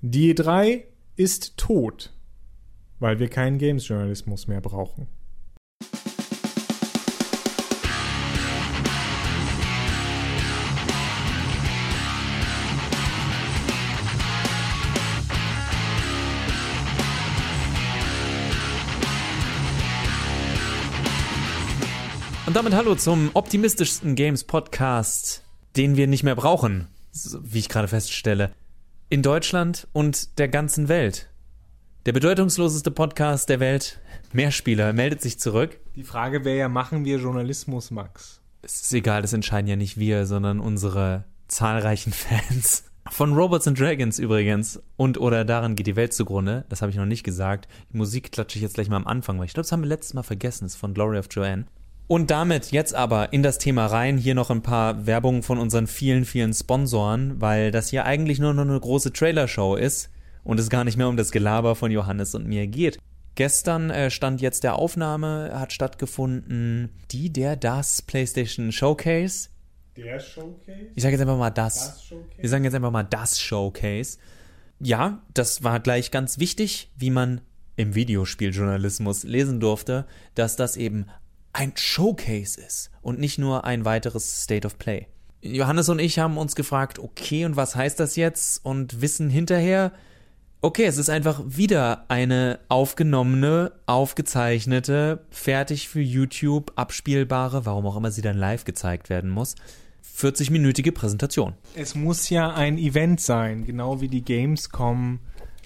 Die E3 ist tot, weil wir keinen Games-Journalismus mehr brauchen. Und damit hallo zum optimistischsten Games Podcast, den wir nicht mehr brauchen, wie ich gerade feststelle in Deutschland und der ganzen Welt. Der bedeutungsloseste Podcast der Welt, Mehrspieler, meldet sich zurück. Die Frage wäre ja, machen wir Journalismus, Max? Es ist egal, das entscheiden ja nicht wir, sondern unsere zahlreichen Fans. Von Robots and Dragons übrigens und oder daran geht die Welt zugrunde. Das habe ich noch nicht gesagt. Die Musik klatsche ich jetzt gleich mal am Anfang, weil ich glaube, das haben wir letztes Mal vergessen. Das ist von Glory of Joanne. Und damit jetzt aber in das Thema rein. Hier noch ein paar Werbungen von unseren vielen, vielen Sponsoren, weil das hier eigentlich nur noch eine große Trailershow ist und es gar nicht mehr um das Gelaber von Johannes und mir geht. Gestern äh, stand jetzt der Aufnahme, hat stattgefunden die, der, das PlayStation Showcase. Der Showcase? Ich sage jetzt einfach mal das. das Showcase? Wir sagen jetzt einfach mal das Showcase. Ja, das war gleich ganz wichtig, wie man im Videospieljournalismus lesen durfte, dass das eben ein Showcase ist und nicht nur ein weiteres State of Play. Johannes und ich haben uns gefragt, okay, und was heißt das jetzt? Und wissen hinterher, okay, es ist einfach wieder eine aufgenommene, aufgezeichnete, fertig für YouTube abspielbare, warum auch immer sie dann live gezeigt werden muss, 40-minütige Präsentation. Es muss ja ein Event sein, genau wie die Gamescom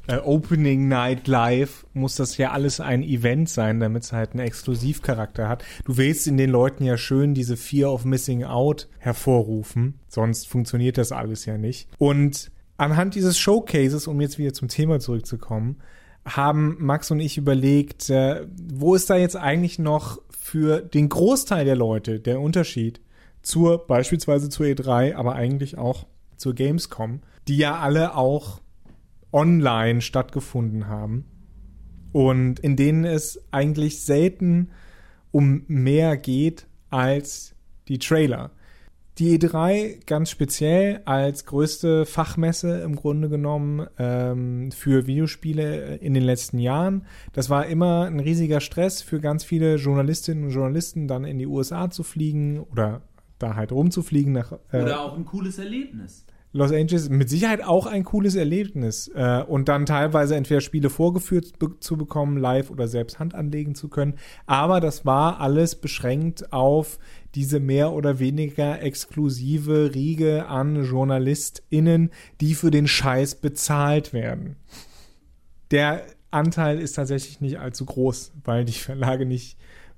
äh, Opening Night Live muss das ja alles ein Event sein, damit es halt einen Exklusivcharakter hat. Du willst in den Leuten ja schön diese Fear of Missing Out hervorrufen, sonst funktioniert das alles ja nicht. Und anhand dieses Showcases, um jetzt wieder zum Thema zurückzukommen, haben Max und ich überlegt, äh, wo ist da jetzt eigentlich noch für den Großteil der Leute der Unterschied zur beispielsweise zur E3, aber eigentlich auch zur Gamescom, die ja alle auch online stattgefunden haben und in denen es eigentlich selten um mehr geht als die Trailer. Die E3 ganz speziell als größte Fachmesse im Grunde genommen ähm, für Videospiele in den letzten Jahren. Das war immer ein riesiger Stress für ganz viele Journalistinnen und Journalisten, dann in die USA zu fliegen oder da halt rumzufliegen. Nach, äh, oder auch ein cooles Erlebnis. Los Angeles mit Sicherheit auch ein cooles Erlebnis. Äh, und dann teilweise entweder Spiele vorgeführt zu bekommen, live oder selbst Hand anlegen zu können. Aber das war alles beschränkt auf diese mehr oder weniger exklusive Riege an JournalistInnen, die für den Scheiß bezahlt werden. Der Anteil ist tatsächlich nicht allzu groß, weil die Verlage nicht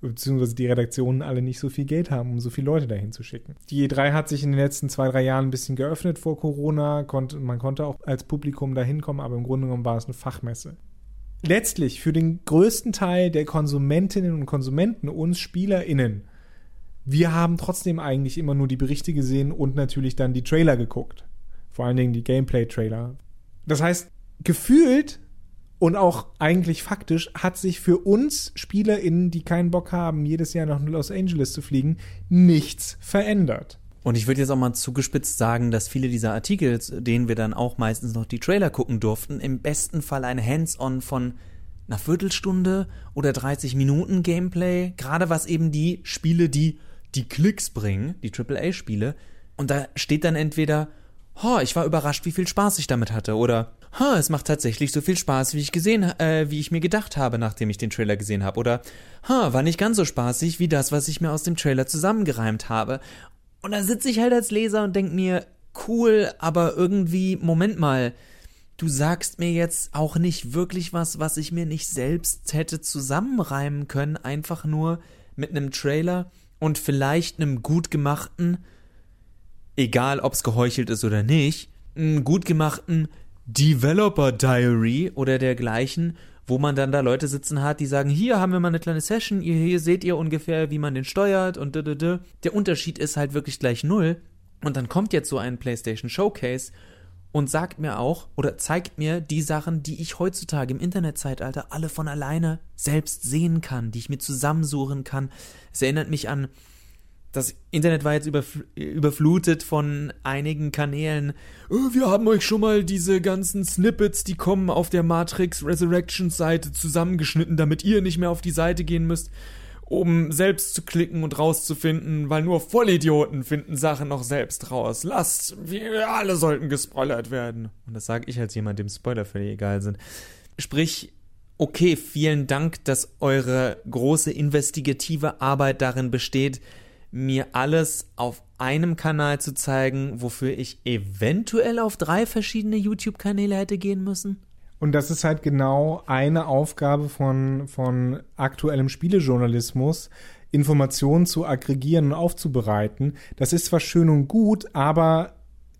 beziehungsweise die Redaktionen alle nicht so viel Geld haben, um so viele Leute dahin zu schicken. Die E3 hat sich in den letzten zwei, drei Jahren ein bisschen geöffnet vor Corona. Konnte, man konnte auch als Publikum dahin kommen, aber im Grunde genommen war es eine Fachmesse. Letztlich für den größten Teil der Konsumentinnen und Konsumenten, uns SpielerInnen, wir haben trotzdem eigentlich immer nur die Berichte gesehen und natürlich dann die Trailer geguckt. Vor allen Dingen die Gameplay-Trailer. Das heißt, gefühlt und auch eigentlich faktisch hat sich für uns SpielerInnen, die keinen Bock haben, jedes Jahr nach Los Angeles zu fliegen, nichts verändert. Und ich würde jetzt auch mal zugespitzt sagen, dass viele dieser Artikel, denen wir dann auch meistens noch die Trailer gucken durften, im besten Fall ein Hands-on von einer Viertelstunde oder 30 Minuten Gameplay, gerade was eben die Spiele, die die Klicks bringen, die AAA-Spiele, und da steht dann entweder, oh, ich war überrascht, wie viel Spaß ich damit hatte, oder ha, es macht tatsächlich so viel Spaß, wie ich gesehen, äh, wie ich mir gedacht habe, nachdem ich den Trailer gesehen habe. Oder, ha, war nicht ganz so spaßig wie das, was ich mir aus dem Trailer zusammengereimt habe. Und da sitze ich halt als Leser und denk mir, cool, aber irgendwie, Moment mal, du sagst mir jetzt auch nicht wirklich was, was ich mir nicht selbst hätte zusammenreimen können, einfach nur mit einem Trailer und vielleicht einem gut gemachten, egal ob's geheuchelt ist oder nicht, einen gut gemachten Developer Diary oder dergleichen, wo man dann da Leute sitzen hat, die sagen, hier haben wir mal eine kleine Session, hier, hier seht ihr ungefähr, wie man den steuert und d, Der Unterschied ist halt wirklich gleich null. Und dann kommt jetzt so ein PlayStation Showcase und sagt mir auch oder zeigt mir die Sachen, die ich heutzutage im Internetzeitalter alle von alleine selbst sehen kann, die ich mir zusammensuchen kann. Es erinnert mich an das Internet war jetzt überfl überflutet von einigen Kanälen. Oh, wir haben euch schon mal diese ganzen Snippets, die kommen auf der Matrix Resurrections Seite zusammengeschnitten, damit ihr nicht mehr auf die Seite gehen müsst, um selbst zu klicken und rauszufinden, weil nur Vollidioten finden Sachen noch selbst raus. Lasst, wir alle sollten gespoilert werden. Und das sage ich als jemand, dem Spoiler völlig egal sind. Sprich, okay, vielen Dank, dass eure große investigative Arbeit darin besteht, mir alles auf einem Kanal zu zeigen, wofür ich eventuell auf drei verschiedene YouTube-Kanäle hätte gehen müssen? Und das ist halt genau eine Aufgabe von, von aktuellem Spielejournalismus, Informationen zu aggregieren und aufzubereiten. Das ist zwar schön und gut, aber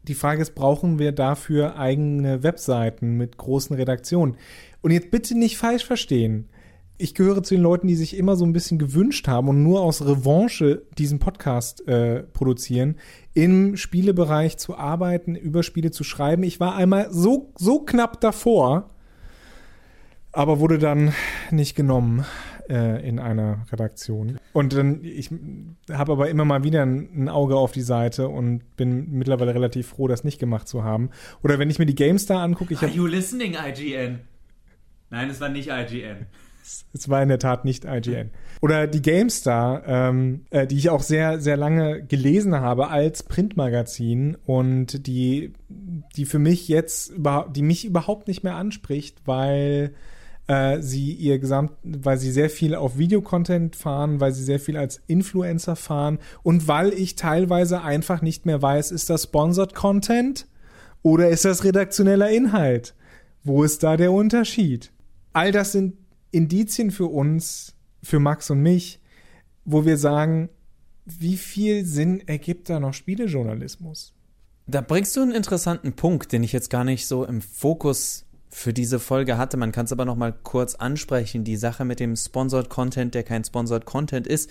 die Frage ist, brauchen wir dafür eigene Webseiten mit großen Redaktionen? Und jetzt bitte nicht falsch verstehen ich gehöre zu den Leuten, die sich immer so ein bisschen gewünscht haben und nur aus Revanche diesen Podcast äh, produzieren, im Spielebereich zu arbeiten, über Spiele zu schreiben. Ich war einmal so, so knapp davor, aber wurde dann nicht genommen äh, in einer Redaktion. Und dann, ich habe aber immer mal wieder ein, Auge auf die Seite und bin mittlerweile relativ froh, das nicht gemacht zu haben. Oder wenn ich mir die GameStar angucke, ich Are you listening, IGN? Nein, es war nicht IGN. Es war in der Tat nicht IGN. Oder die GameStar, ähm, äh, die ich auch sehr, sehr lange gelesen habe als Printmagazin und die, die für mich jetzt überhaupt, die mich überhaupt nicht mehr anspricht, weil äh, sie ihr Gesamt, weil sie sehr viel auf Videocontent fahren, weil sie sehr viel als Influencer fahren und weil ich teilweise einfach nicht mehr weiß, ist das Sponsored Content oder ist das redaktioneller Inhalt? Wo ist da der Unterschied? All das sind Indizien für uns, für Max und mich, wo wir sagen, wie viel Sinn ergibt da noch Spielejournalismus? Da bringst du einen interessanten Punkt, den ich jetzt gar nicht so im Fokus für diese Folge hatte. Man kann es aber noch mal kurz ansprechen. Die Sache mit dem Sponsored Content, der kein Sponsored Content ist.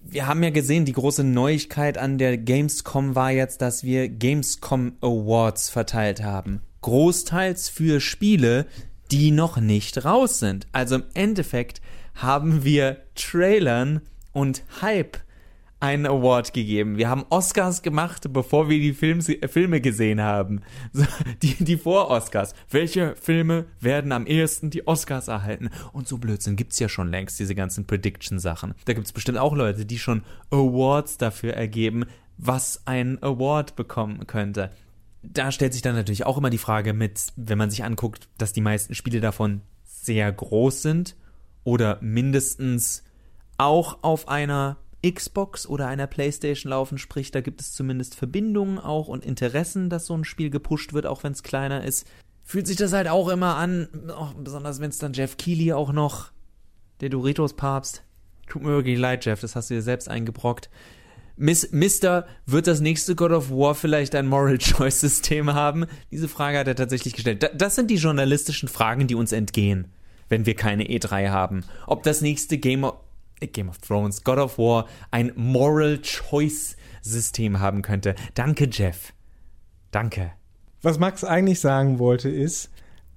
Wir haben ja gesehen, die große Neuigkeit an der Gamescom war jetzt, dass wir Gamescom Awards verteilt haben. Großteils für Spiele, die noch nicht raus sind. Also im Endeffekt haben wir Trailern und Hype einen Award gegeben. Wir haben Oscars gemacht, bevor wir die Films, äh, Filme gesehen haben. So, die, die Vor-Oscars. Welche Filme werden am ehesten die Oscars erhalten? Und so Blödsinn gibt's ja schon längst, diese ganzen Prediction-Sachen. Da gibt's bestimmt auch Leute, die schon Awards dafür ergeben, was ein Award bekommen könnte da stellt sich dann natürlich auch immer die Frage mit, wenn man sich anguckt, dass die meisten Spiele davon sehr groß sind oder mindestens auch auf einer Xbox oder einer PlayStation laufen, sprich, da gibt es zumindest Verbindungen auch und Interessen, dass so ein Spiel gepusht wird, auch wenn es kleiner ist. Fühlt sich das halt auch immer an, auch besonders wenn es dann Jeff Keighley auch noch, der Doritos-Papst. Tut mir wirklich leid, Jeff, das hast du dir selbst eingebrockt. Miss, Mister, wird das nächste God of War vielleicht ein Moral Choice System haben? Diese Frage hat er tatsächlich gestellt. das sind die journalistischen Fragen, die uns entgehen, wenn wir keine E3 haben. Ob das nächste Game of, äh, Game of Thrones, God of War ein Moral Choice System haben könnte. Danke, Jeff. Danke. Was Max eigentlich sagen wollte ist,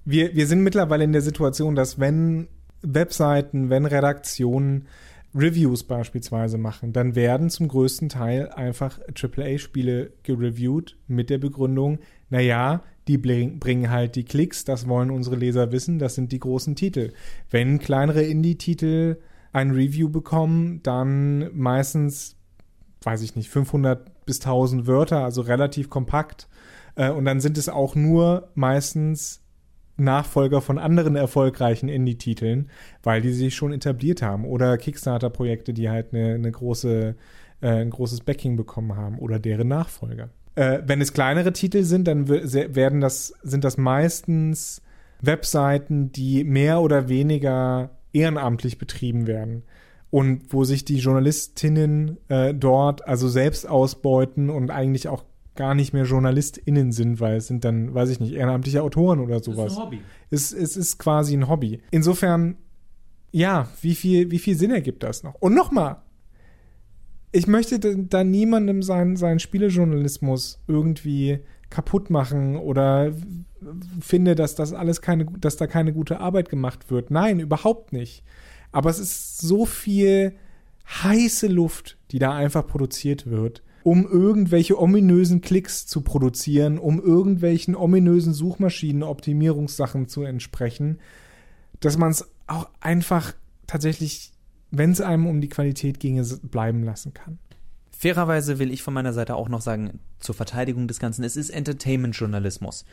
wir, wir sind mittlerweile in der Situation, dass wenn Webseiten, wenn Redaktionen Reviews beispielsweise machen, dann werden zum größten Teil einfach AAA-Spiele gereviewt mit der Begründung, naja, die bringen halt die Klicks, das wollen unsere Leser wissen, das sind die großen Titel. Wenn kleinere Indie-Titel ein Review bekommen, dann meistens, weiß ich nicht, 500 bis 1000 Wörter, also relativ kompakt. Äh, und dann sind es auch nur meistens Nachfolger von anderen erfolgreichen Indie-Titeln, weil die sich schon etabliert haben. Oder Kickstarter-Projekte, die halt eine, eine große, äh, ein großes Backing bekommen haben oder deren Nachfolger. Äh, wenn es kleinere Titel sind, dann werden das, sind das meistens Webseiten, die mehr oder weniger ehrenamtlich betrieben werden und wo sich die Journalistinnen äh, dort also selbst ausbeuten und eigentlich auch gar nicht mehr JournalistInnen sind, weil es sind dann, weiß ich nicht, ehrenamtliche Autoren oder sowas. Es ist ein Hobby. Es, es ist quasi ein Hobby. Insofern, ja, wie viel, wie viel Sinn ergibt das noch? Und nochmal, ich möchte da niemandem seinen, seinen Spielejournalismus irgendwie kaputt machen oder finde, dass das alles keine, dass da keine gute Arbeit gemacht wird. Nein, überhaupt nicht. Aber es ist so viel heiße Luft, die da einfach produziert wird, um irgendwelche ominösen Klicks zu produzieren, um irgendwelchen ominösen Suchmaschinen-Optimierungssachen zu entsprechen, dass man es auch einfach tatsächlich, wenn es einem um die Qualität ginge, bleiben lassen kann. Fairerweise will ich von meiner Seite auch noch sagen, zur Verteidigung des Ganzen, es ist Entertainment-Journalismus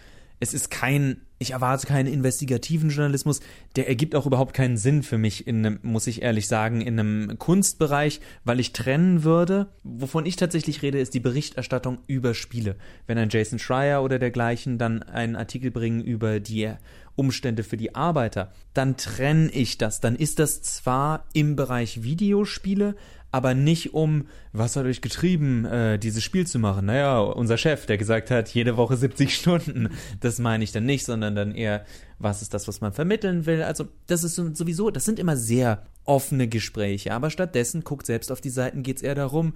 es ist kein, ich erwarte keinen investigativen Journalismus, der ergibt auch überhaupt keinen Sinn für mich in einem, muss ich ehrlich sagen, in einem Kunstbereich, weil ich trennen würde. Wovon ich tatsächlich rede, ist die Berichterstattung über Spiele. Wenn ein Jason Schreier oder dergleichen dann einen Artikel bringen über die Umstände für die Arbeiter, dann trenne ich das. Dann ist das zwar im Bereich Videospiele, aber nicht um, was hat euch getrieben, äh, dieses Spiel zu machen? Naja, unser Chef, der gesagt hat, jede Woche 70 Stunden. Das meine ich dann nicht, sondern dann eher, was ist das, was man vermitteln will? Also, das ist sowieso, das sind immer sehr offene Gespräche, aber stattdessen guckt selbst auf die Seiten, geht's eher darum,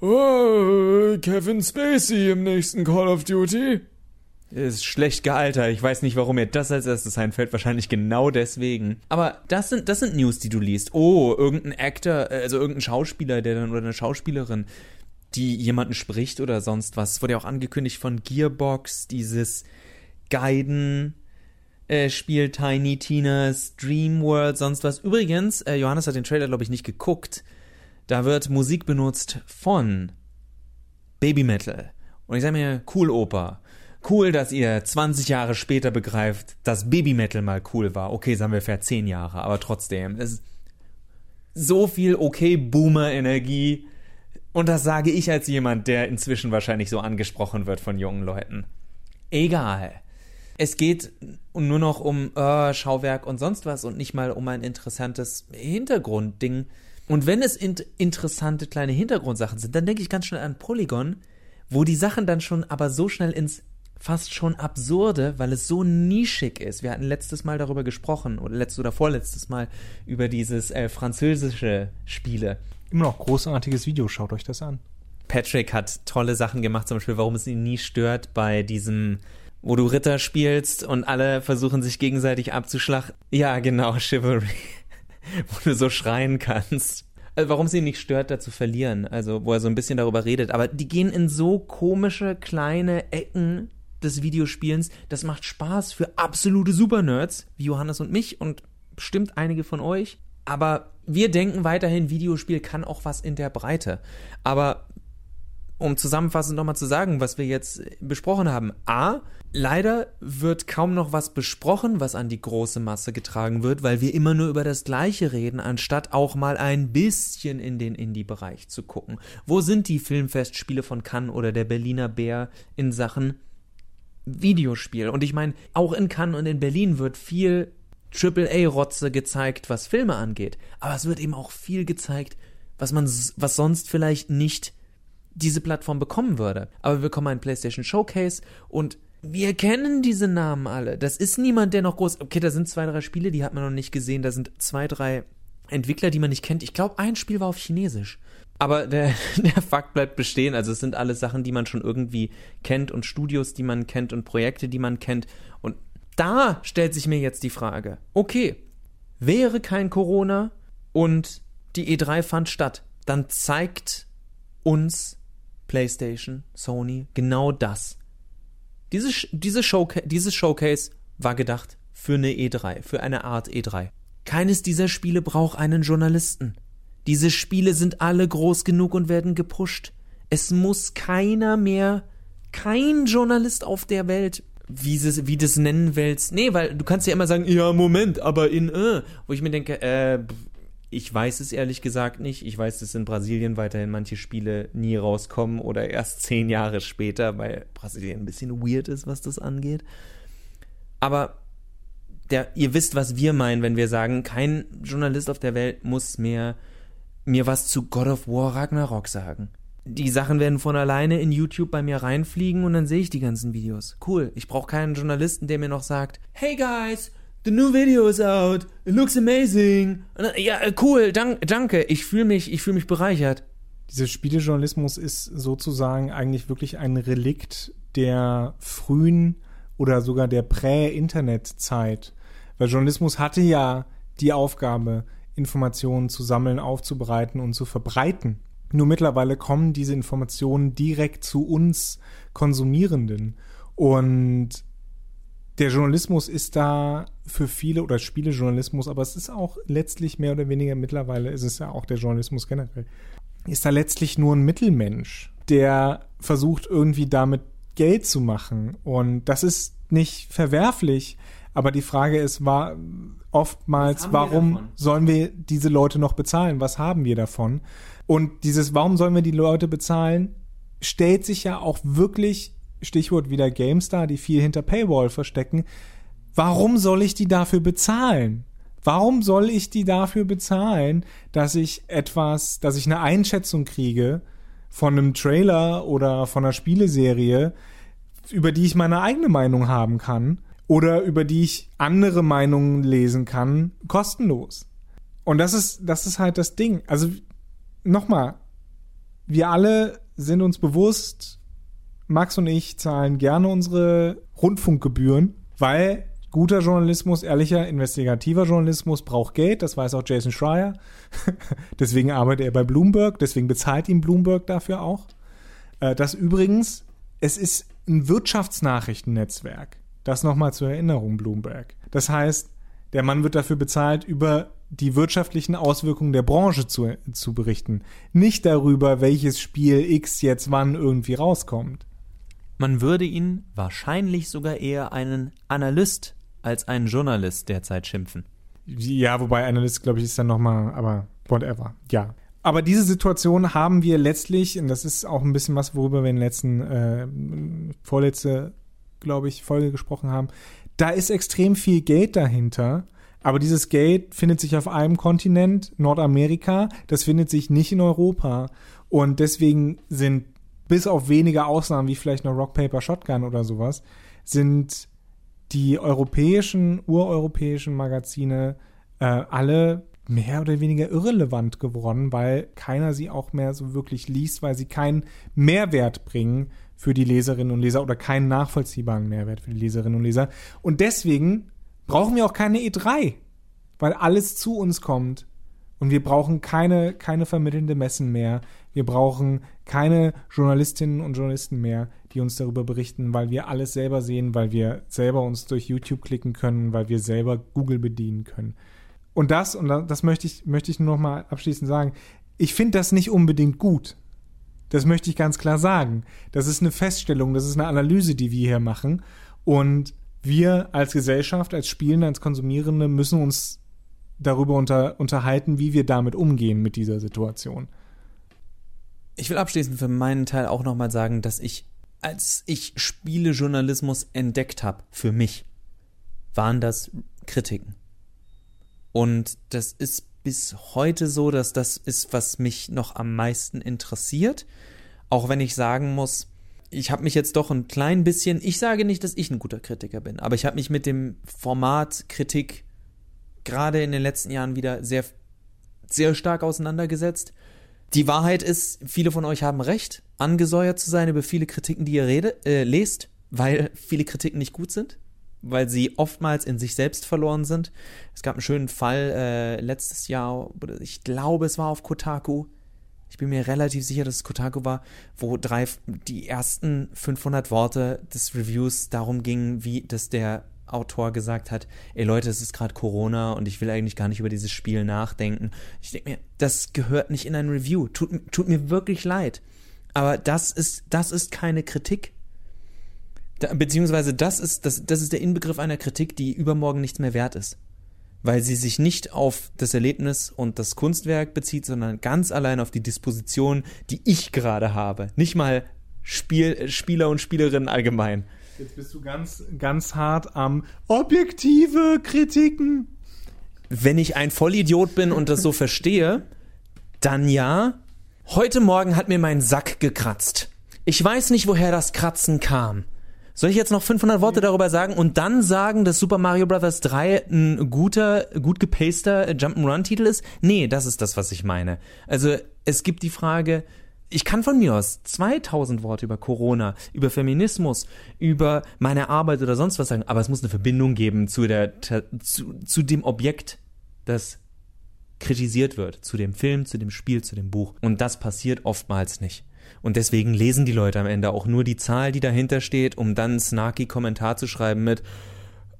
oh, Kevin Spacey im nächsten Call of Duty. Ist schlecht gealtert. Ich weiß nicht, warum mir das als erstes einfällt. Wahrscheinlich genau deswegen. Aber das sind, das sind News, die du liest. Oh, irgendein Actor, also irgendein Schauspieler, der dann oder eine Schauspielerin, die jemanden spricht oder sonst was. Wurde ja auch angekündigt von Gearbox, dieses Guiden. Äh, Spiel Tiny Tina's Dream World, sonst was. Übrigens, äh, Johannes hat den Trailer, glaube ich, nicht geguckt. Da wird Musik benutzt von Baby Metal. Und ich sage mir, cool Oper. Cool, dass ihr 20 Jahre später begreift, dass Babymetal mal cool war. Okay, sagen wir vielleicht 10 Jahre, aber trotzdem. Es ist so viel okay Boomer-Energie. Und das sage ich als jemand, der inzwischen wahrscheinlich so angesprochen wird von jungen Leuten. Egal. Es geht nur noch um äh, Schauwerk und sonst was und nicht mal um ein interessantes Hintergrundding. Und wenn es in interessante kleine Hintergrundsachen sind, dann denke ich ganz schnell an Polygon, wo die Sachen dann schon aber so schnell ins fast schon absurde, weil es so nischig ist. Wir hatten letztes Mal darüber gesprochen, oder letztes oder vorletztes Mal, über dieses äh, französische Spiele. Immer noch großartiges Video, schaut euch das an. Patrick hat tolle Sachen gemacht, zum Beispiel, warum es ihn nie stört bei diesem, wo du Ritter spielst und alle versuchen sich gegenseitig abzuschlachten. Ja, genau, Chivalry. wo du so schreien kannst. Also warum es ihn nicht stört, da zu verlieren. Also, wo er so ein bisschen darüber redet. Aber die gehen in so komische kleine Ecken des Videospielens. Das macht Spaß für absolute Supernerds wie Johannes und mich und bestimmt einige von euch. Aber wir denken weiterhin, Videospiel kann auch was in der Breite. Aber um zusammenfassend nochmal zu sagen, was wir jetzt besprochen haben. A, leider wird kaum noch was besprochen, was an die große Masse getragen wird, weil wir immer nur über das Gleiche reden, anstatt auch mal ein bisschen in den Indie-Bereich zu gucken. Wo sind die Filmfestspiele von Cannes oder der Berliner Bär in Sachen Videospiel. Und ich meine, auch in Cannes und in Berlin wird viel AAA-Rotze gezeigt, was Filme angeht. Aber es wird eben auch viel gezeigt, was man, was sonst vielleicht nicht diese Plattform bekommen würde. Aber wir bekommen einen PlayStation Showcase und wir kennen diese Namen alle. Das ist niemand, der noch groß. Okay, da sind zwei, drei Spiele, die hat man noch nicht gesehen. Da sind zwei, drei Entwickler, die man nicht kennt. Ich glaube, ein Spiel war auf Chinesisch. Aber der, der Fakt bleibt bestehen. Also es sind alles Sachen, die man schon irgendwie kennt und Studios, die man kennt und Projekte, die man kennt. Und da stellt sich mir jetzt die Frage, okay, wäre kein Corona und die E3 fand statt, dann zeigt uns PlayStation, Sony genau das. Diese, diese Showca dieses Showcase war gedacht für eine E3, für eine Art E3. Keines dieser Spiele braucht einen Journalisten. Diese Spiele sind alle groß genug und werden gepusht. Es muss keiner mehr, kein Journalist auf der Welt, wie das, wie das nennen willst. Nee, weil du kannst ja immer sagen, ja, Moment, aber in, äh, wo ich mir denke, äh, ich weiß es ehrlich gesagt nicht. Ich weiß, dass in Brasilien weiterhin manche Spiele nie rauskommen oder erst zehn Jahre später, weil Brasilien ein bisschen weird ist, was das angeht. Aber der, ihr wisst, was wir meinen, wenn wir sagen, kein Journalist auf der Welt muss mehr mir was zu God of War Ragnarok sagen. Die Sachen werden von alleine in YouTube bei mir reinfliegen und dann sehe ich die ganzen Videos. Cool. Ich brauche keinen Journalisten, der mir noch sagt, hey guys, the new video is out. It looks amazing. Ja, cool, dank, danke. Ich fühle mich, ich fühle mich bereichert. Dieser Spielejournalismus ist sozusagen eigentlich wirklich ein Relikt der frühen oder sogar der Prä-Internet-Zeit. Weil Journalismus hatte ja die Aufgabe, Informationen zu sammeln, aufzubereiten und zu verbreiten. Nur mittlerweile kommen diese Informationen direkt zu uns Konsumierenden. Und der Journalismus ist da für viele oder Spielejournalismus, aber es ist auch letztlich mehr oder weniger mittlerweile ist es ja auch der Journalismus generell, ist da letztlich nur ein Mittelmensch, der versucht irgendwie damit Geld zu machen. Und das ist nicht verwerflich, aber die Frage ist, war oftmals, warum sollen wir diese Leute noch bezahlen? Was haben wir davon? Und dieses, warum sollen wir die Leute bezahlen, stellt sich ja auch wirklich, Stichwort wieder GameStar, die viel hinter Paywall verstecken. Warum soll ich die dafür bezahlen? Warum soll ich die dafür bezahlen, dass ich etwas, dass ich eine Einschätzung kriege von einem Trailer oder von einer Spieleserie, über die ich meine eigene Meinung haben kann oder über die ich andere Meinungen lesen kann, kostenlos. Und das ist, das ist halt das Ding. Also nochmal, wir alle sind uns bewusst, Max und ich zahlen gerne unsere Rundfunkgebühren, weil guter Journalismus, ehrlicher, investigativer Journalismus braucht Geld, das weiß auch Jason Schreier. deswegen arbeitet er bei Bloomberg, deswegen bezahlt ihm Bloomberg dafür auch. Äh, das übrigens, es ist ein Wirtschaftsnachrichtennetzwerk. Das nochmal zur Erinnerung, Bloomberg. Das heißt, der Mann wird dafür bezahlt, über die wirtschaftlichen Auswirkungen der Branche zu, zu berichten. Nicht darüber, welches Spiel X jetzt wann irgendwie rauskommt. Man würde ihn wahrscheinlich sogar eher einen Analyst als einen Journalist derzeit schimpfen. Ja, wobei Analyst, glaube ich, ist dann nochmal, aber whatever. Ja. Aber diese Situation haben wir letztlich, und das ist auch ein bisschen was, worüber wir in der letzten, äh, vorletzte, glaube ich, Folge gesprochen haben. Da ist extrem viel Geld dahinter aber dieses Geld findet sich auf einem Kontinent, Nordamerika, das findet sich nicht in Europa. Und deswegen sind bis auf wenige Ausnahmen, wie vielleicht noch Rock Paper Shotgun oder sowas, sind die europäischen, ureuropäischen Magazine äh, alle mehr oder weniger irrelevant geworden, weil keiner sie auch mehr so wirklich liest, weil sie keinen Mehrwert bringen für die Leserinnen und Leser oder keinen nachvollziehbaren Mehrwert für die Leserinnen und Leser. Und deswegen brauchen wir auch keine E3, weil alles zu uns kommt. Und wir brauchen keine, keine vermittelnde Messen mehr. Wir brauchen keine Journalistinnen und Journalisten mehr, die uns darüber berichten, weil wir alles selber sehen, weil wir selber uns durch YouTube klicken können, weil wir selber Google bedienen können. Und das, und das möchte ich, möchte ich nur noch mal abschließend sagen, ich finde das nicht unbedingt gut. Das möchte ich ganz klar sagen. Das ist eine Feststellung, das ist eine Analyse, die wir hier machen. Und wir als Gesellschaft, als Spielende, als Konsumierende müssen uns darüber unter, unterhalten, wie wir damit umgehen mit dieser Situation. Ich will abschließend für meinen Teil auch nochmal sagen, dass ich, als ich Spielejournalismus entdeckt habe, für mich, waren das Kritiken. Und das ist bis heute so, dass das ist, was mich noch am meisten interessiert. Auch wenn ich sagen muss, ich habe mich jetzt doch ein klein bisschen, ich sage nicht, dass ich ein guter Kritiker bin, aber ich habe mich mit dem Format Kritik gerade in den letzten Jahren wieder sehr, sehr stark auseinandergesetzt. Die Wahrheit ist, viele von euch haben recht, angesäuert zu sein über viele Kritiken, die ihr rede, äh, lest, weil viele Kritiken nicht gut sind, weil sie oftmals in sich selbst verloren sind. Es gab einen schönen Fall äh, letztes Jahr, ich glaube, es war auf Kotaku, ich bin mir relativ sicher, dass es Kotaku war, wo drei, die ersten 500 Worte des Reviews darum gingen, wie dass der Autor gesagt hat, ey Leute, es ist gerade Corona und ich will eigentlich gar nicht über dieses Spiel nachdenken. Ich denke mir, das gehört nicht in ein Review. Tut, tut mir wirklich leid. Aber das ist, das ist keine Kritik. Da, beziehungsweise das ist, das, das ist der Inbegriff einer Kritik, die übermorgen nichts mehr wert ist weil sie sich nicht auf das Erlebnis und das Kunstwerk bezieht, sondern ganz allein auf die Disposition, die ich gerade habe. Nicht mal Spiel, Spieler und Spielerinnen allgemein. Jetzt bist du ganz, ganz hart am objektive Kritiken. Wenn ich ein Vollidiot bin und das so verstehe, dann ja. Heute Morgen hat mir mein Sack gekratzt. Ich weiß nicht, woher das Kratzen kam. Soll ich jetzt noch 500 Worte darüber sagen und dann sagen, dass Super Mario Bros. 3 ein guter, gut gepaster Jump'n'Run-Titel ist? Nee, das ist das, was ich meine. Also, es gibt die Frage, ich kann von mir aus 2000 Worte über Corona, über Feminismus, über meine Arbeit oder sonst was sagen, aber es muss eine Verbindung geben zu der, zu, zu dem Objekt, das kritisiert wird zu dem Film, zu dem Spiel, zu dem Buch. Und das passiert oftmals nicht. Und deswegen lesen die Leute am Ende auch nur die Zahl, die dahinter steht, um dann einen snarky Kommentar zu schreiben mit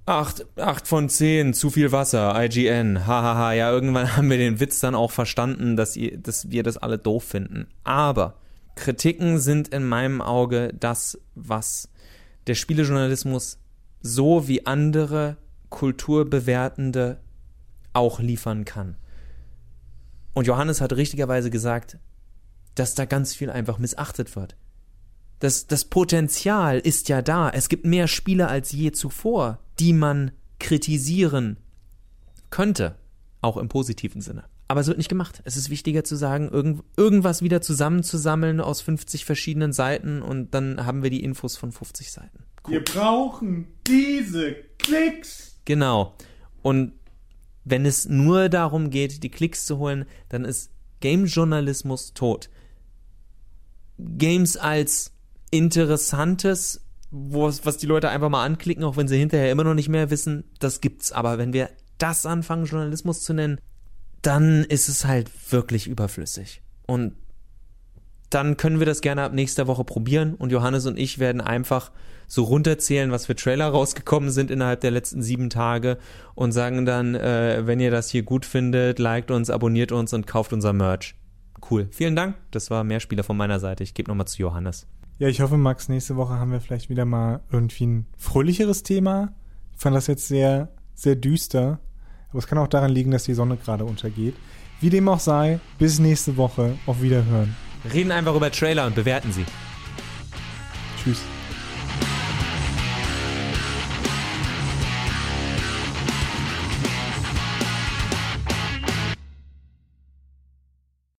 8, 8 von 10, zu viel Wasser, IGN, hahaha. Ja, irgendwann haben wir den Witz dann auch verstanden, dass, ihr, dass wir das alle doof finden. Aber Kritiken sind in meinem Auge das, was der Spielejournalismus so wie andere kulturbewertende auch liefern kann. Und Johannes hat richtigerweise gesagt, dass da ganz viel einfach missachtet wird. Das, das Potenzial ist ja da. Es gibt mehr Spiele als je zuvor, die man kritisieren könnte. Auch im positiven Sinne. Aber es wird nicht gemacht. Es ist wichtiger zu sagen, irgend, irgendwas wieder zusammenzusammeln aus 50 verschiedenen Seiten und dann haben wir die Infos von 50 Seiten. Cool. Wir brauchen diese Klicks. Genau. Und wenn es nur darum geht, die Klicks zu holen, dann ist Game-Journalismus tot. Games als interessantes, was die Leute einfach mal anklicken, auch wenn sie hinterher immer noch nicht mehr wissen, das gibt's. Aber wenn wir das anfangen, Journalismus zu nennen, dann ist es halt wirklich überflüssig. Und dann können wir das gerne ab nächster Woche probieren und Johannes und ich werden einfach so runterzählen, was für Trailer rausgekommen sind innerhalb der letzten sieben Tage und sagen dann, äh, wenn ihr das hier gut findet, liked uns, abonniert uns und kauft unser Merch. Cool. Vielen Dank. Das war mehr Spieler von meiner Seite. Ich gebe nochmal zu Johannes. Ja, ich hoffe, Max, nächste Woche haben wir vielleicht wieder mal irgendwie ein fröhlicheres Thema. Ich fand das jetzt sehr, sehr düster. Aber es kann auch daran liegen, dass die Sonne gerade untergeht. Wie dem auch sei, bis nächste Woche. Auf Wiederhören. Reden einfach über Trailer und bewerten sie. Tschüss.